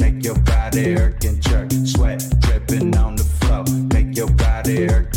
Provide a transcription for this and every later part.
Make your body jerk. Sweat dripping on the floor. Make your body hurt.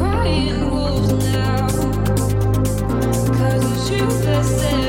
crying wolves now. Cause you the same.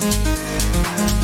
Música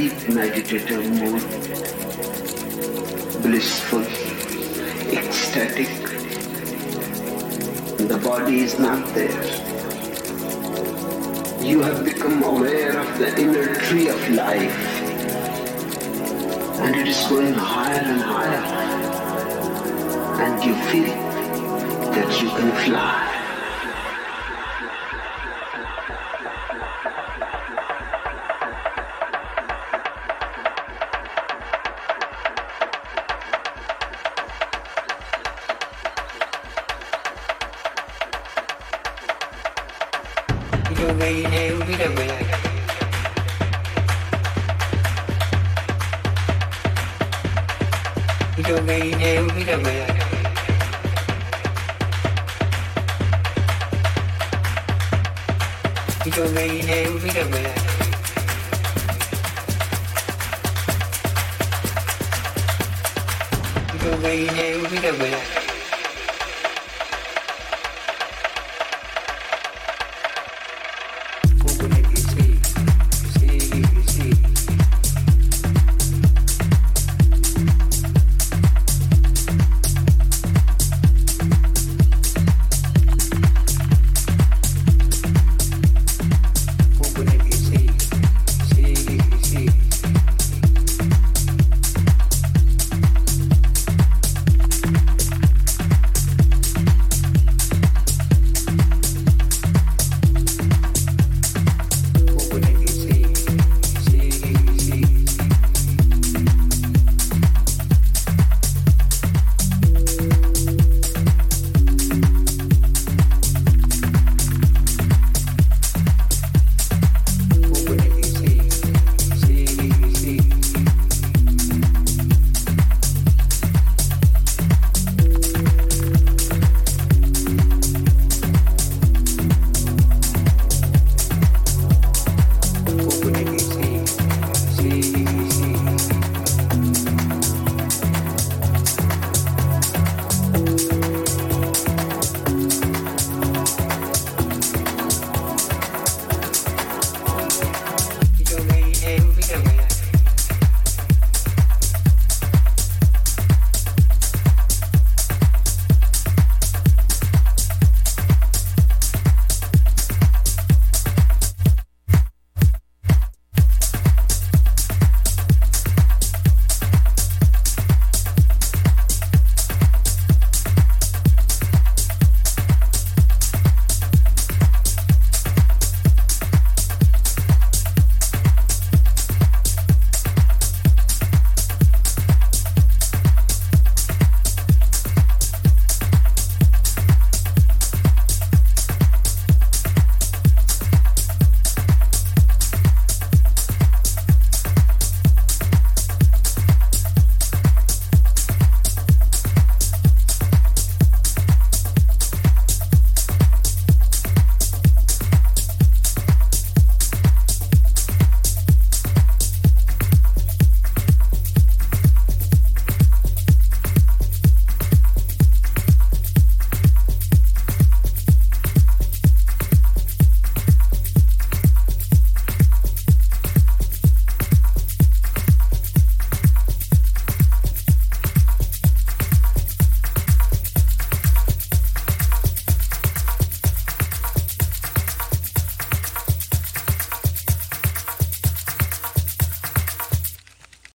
deep meditative mood, blissful, ecstatic, the body is not there. You have become aware of the inner tree of life, and it is going higher and higher, and you feel that you can fly. Romania bir böyle. Romania bir böyle. Romania bir böyle. Romania bir böyle.